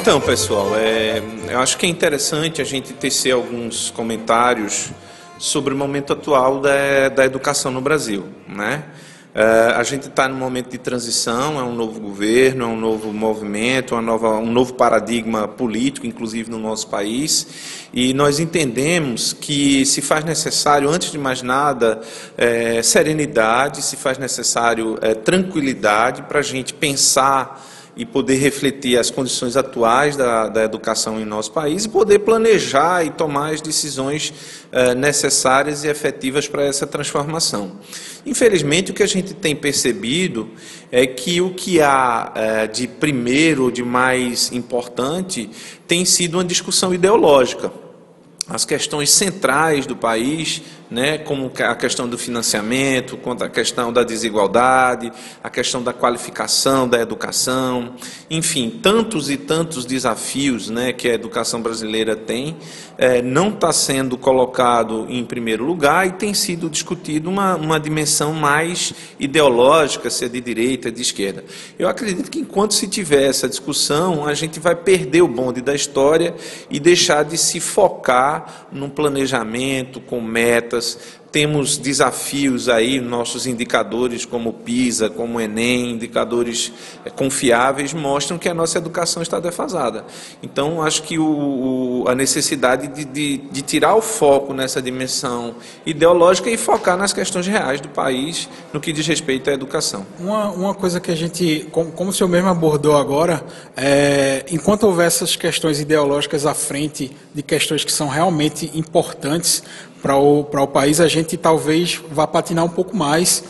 Então, pessoal, é, eu acho que é interessante a gente tecer alguns comentários sobre o momento atual da, da educação no Brasil, né? Uh, a gente está num momento de transição, é um novo governo, é um novo movimento, uma nova, um novo paradigma político, inclusive no nosso país, e nós entendemos que se faz necessário, antes de mais nada, é, serenidade, se faz necessário é, tranquilidade para a gente pensar e poder refletir as condições atuais da, da educação em nosso país e poder planejar e tomar as decisões eh, necessárias e efetivas para essa transformação. Infelizmente, o que a gente tem percebido é que o que há eh, de primeiro, de mais importante, tem sido uma discussão ideológica. As questões centrais do país né, como a questão do financiamento, quanto a questão da desigualdade, a questão da qualificação da educação, enfim, tantos e tantos desafios né, que a educação brasileira tem, é, não está sendo colocado em primeiro lugar e tem sido discutido uma, uma dimensão mais ideológica, se é de direita, de esquerda. Eu acredito que enquanto se tiver essa discussão, a gente vai perder o bonde da história e deixar de se focar num planejamento com metas temos desafios aí, nossos indicadores como PISA, como Enem, indicadores eh, confiáveis, mostram que a nossa educação está defasada. Então, acho que o, o, a necessidade de, de, de, tirar o foco nessa dimensão ideológica e focar nas questões reais do país no que diz respeito à educação. Uma, uma coisa que a gente, como, como o senhor mesmo abordou agora, é, enquanto houver essas questões ideológicas à frente de questões que são realmente importantes, para o, para o país, a gente talvez vá patinar um pouco mais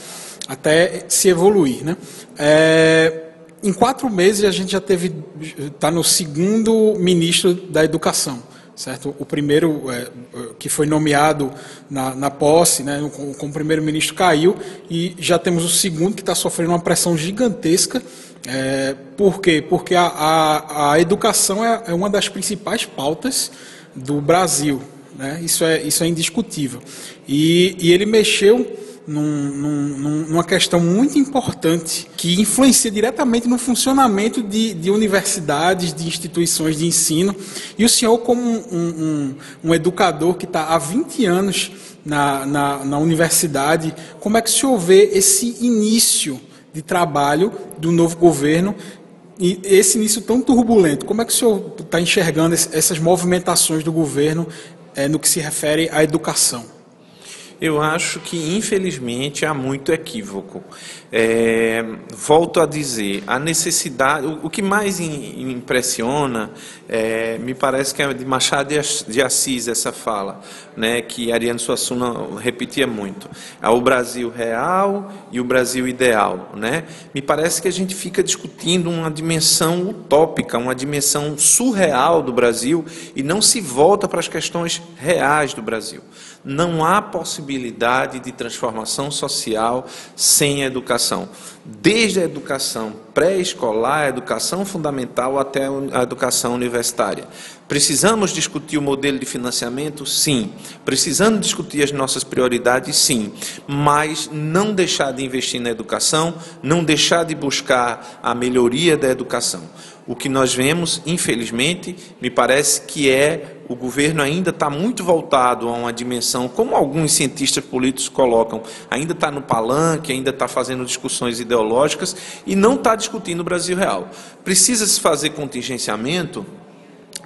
até se evoluir. Né? É, em quatro meses, a gente já teve, está no segundo ministro da Educação. Certo? O primeiro é, que foi nomeado na, na posse, né, como, como primeiro-ministro, caiu e já temos o segundo que está sofrendo uma pressão gigantesca. É, por quê? Porque a, a, a educação é, é uma das principais pautas do Brasil. Né? Isso, é, isso é indiscutível. E, e ele mexeu num, num, numa questão muito importante que influencia diretamente no funcionamento de, de universidades, de instituições de ensino. E o senhor, como um, um, um educador que está há 20 anos na, na, na universidade, como é que o senhor vê esse início de trabalho do novo governo e esse início tão turbulento, como é que o senhor está enxergando essas movimentações do governo é, no que se refere à educação? Eu acho que, infelizmente, há muito equívoco. É, volto a dizer, a necessidade, o, o que mais in, impressiona, é, me parece que é de Machado de Assis essa fala, né, que Ariano Suassuna repetia muito. É o Brasil real e o Brasil ideal. Né? Me parece que a gente fica discutindo uma dimensão utópica, uma dimensão surreal do Brasil e não se volta para as questões reais do Brasil. Não há possibilidade de transformação social sem educação, desde a educação pré-escolar, a educação fundamental até a educação universitária. Precisamos discutir o modelo de financiamento? Sim. Precisamos discutir as nossas prioridades? Sim. Mas não deixar de investir na educação, não deixar de buscar a melhoria da educação. O que nós vemos, infelizmente, me parece que é o governo ainda está muito voltado a uma dimensão, como alguns cientistas políticos colocam, ainda está no palanque, ainda está fazendo discussões ideológicas e não está discutindo o Brasil real. Precisa se fazer contingenciamento?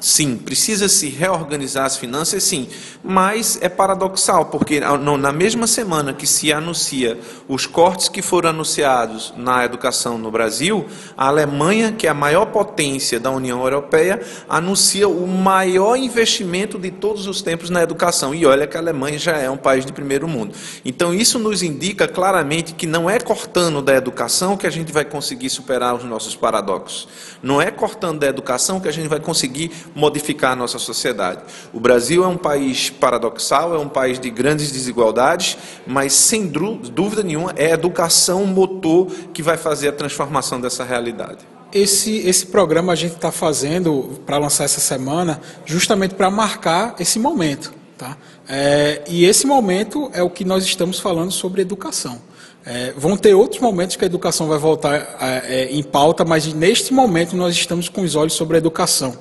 Sim, precisa se reorganizar as finanças, sim, mas é paradoxal, porque na mesma semana que se anuncia os cortes que foram anunciados na educação no Brasil, a Alemanha, que é a maior potência da União Europeia, anuncia o maior investimento de todos os tempos na educação. E olha que a Alemanha já é um país de primeiro mundo. Então isso nos indica claramente que não é cortando da educação que a gente vai conseguir superar os nossos paradoxos. Não é cortando da educação que a gente vai conseguir modificar nossa sociedade. O Brasil é um país paradoxal, é um país de grandes desigualdades, mas sem dúvida nenhuma é a educação o motor que vai fazer a transformação dessa realidade. Esse, esse programa a gente está fazendo para lançar essa semana justamente para marcar esse momento. Tá? É, e esse momento é o que nós estamos falando sobre educação. É, vão ter outros momentos que a educação vai voltar é, em pauta, mas neste momento nós estamos com os olhos sobre a educação.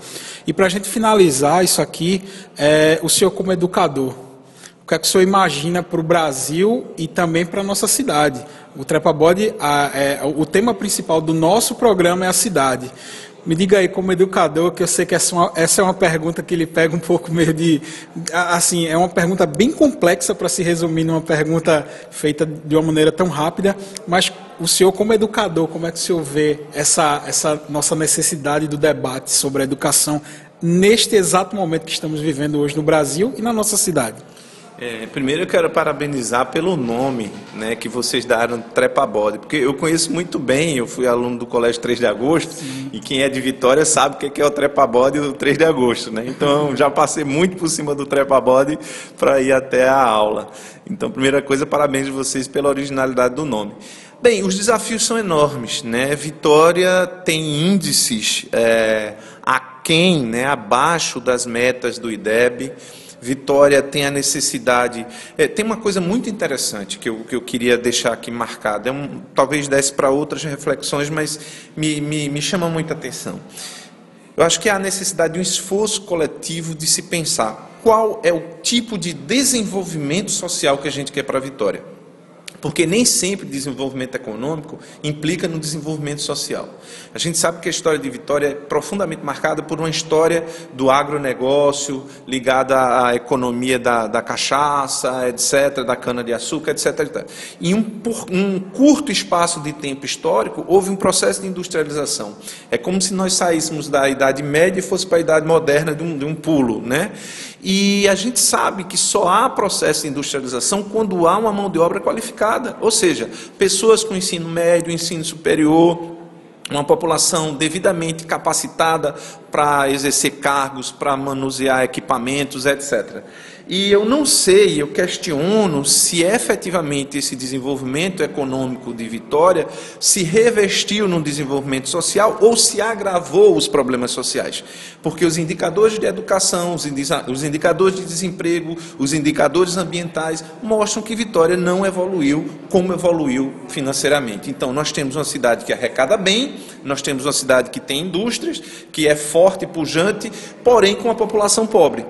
E para a gente finalizar isso aqui, é, o senhor como educador, o que é que o senhor imagina para o Brasil e também para a nossa cidade? O Trepa Body, a, é, o tema principal do nosso programa é a cidade. Me diga aí, como educador, que eu sei que essa, é uma, essa é uma pergunta que ele pega um pouco meio de. Assim, é uma pergunta bem complexa para se resumir numa pergunta feita de uma maneira tão rápida, mas o senhor, como educador, como é que o senhor vê essa, essa nossa necessidade do debate sobre a educação neste exato momento que estamos vivendo hoje no Brasil e na nossa cidade? É, primeiro eu quero parabenizar pelo nome né, que vocês deram Trepa Bode, porque eu conheço muito bem, eu fui aluno do Colégio 3 de Agosto, Sim. e quem é de Vitória sabe o que é o Trepa Bode do 3 de Agosto. Né? Então já passei muito por cima do Trepa Bode para ir até a aula. Então, primeira coisa, parabéns a vocês pela originalidade do nome. Bem, os desafios são enormes. Né? Vitória tem índices é, aquém, né, abaixo das metas do IDEB. Vitória tem a necessidade. É, tem uma coisa muito interessante que eu, que eu queria deixar aqui marcada. É um, talvez desse para outras reflexões, mas me, me, me chama muita atenção. Eu acho que há a necessidade de um esforço coletivo de se pensar qual é o tipo de desenvolvimento social que a gente quer para a Vitória. Porque nem sempre desenvolvimento econômico implica no desenvolvimento social. A gente sabe que a história de Vitória é profundamente marcada por uma história do agronegócio, ligada à economia da, da cachaça, etc., da cana-de-açúcar, etc.. Em um, um curto espaço de tempo histórico, houve um processo de industrialização. É como se nós saíssemos da Idade Média e fosse para a Idade Moderna de um, de um pulo. Né? E a gente sabe que só há processo de industrialização quando há uma mão de obra qualificada, ou seja, pessoas com ensino médio, ensino superior, uma população devidamente capacitada para exercer cargos, para manusear equipamentos, etc. E eu não sei, eu questiono se efetivamente esse desenvolvimento econômico de Vitória se revestiu no desenvolvimento social ou se agravou os problemas sociais. Porque os indicadores de educação, os indicadores de desemprego, os indicadores ambientais mostram que Vitória não evoluiu como evoluiu financeiramente. Então, nós temos uma cidade que arrecada bem, nós temos uma cidade que tem indústrias, que é forte e pujante, porém com a população pobre.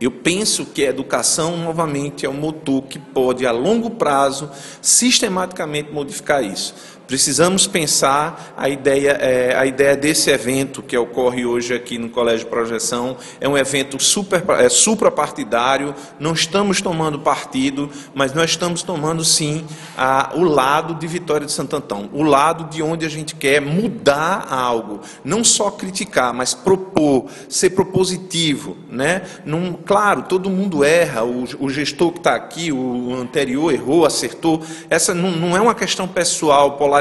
Eu penso que a educação, novamente, é o motor que pode, a longo prazo, sistematicamente modificar isso. Precisamos pensar a ideia, é, a ideia desse evento que ocorre hoje aqui no Colégio Projeção. É um evento super, é, suprapartidário, não estamos tomando partido, mas nós estamos tomando sim a, o lado de Vitória de Santo Antão, o lado de onde a gente quer mudar algo, não só criticar, mas propor, ser propositivo. Né? Num, claro, todo mundo erra, o, o gestor que está aqui, o anterior errou, acertou. Essa não, não é uma questão pessoal, polarizada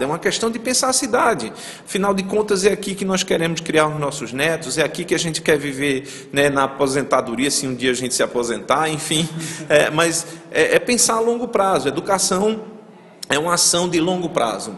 é uma questão de pensar a cidade. Afinal de contas, é aqui que nós queremos criar os nossos netos, é aqui que a gente quer viver né, na aposentadoria, se um dia a gente se aposentar, enfim. É, mas é, é pensar a longo prazo. Educação é uma ação de longo prazo.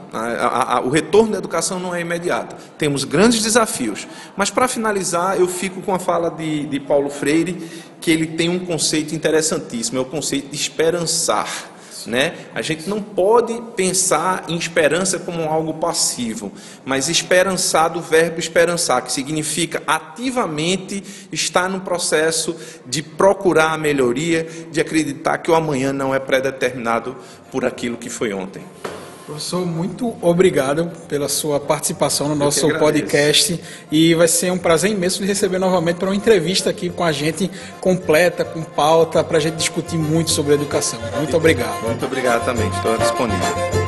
O retorno da educação não é imediato. Temos grandes desafios. Mas, para finalizar, eu fico com a fala de, de Paulo Freire, que ele tem um conceito interessantíssimo: é o conceito de esperançar. Né? A gente não pode pensar em esperança como algo passivo, mas esperançar do verbo esperançar, que significa ativamente estar no processo de procurar a melhoria, de acreditar que o amanhã não é predeterminado por aquilo que foi ontem. Professor, muito obrigado pela sua participação no nosso podcast e vai ser um prazer imenso de receber novamente para uma entrevista aqui com a gente completa, com pauta, para a gente discutir muito sobre educação. Muito obrigado. Muito obrigado também, estou disponível.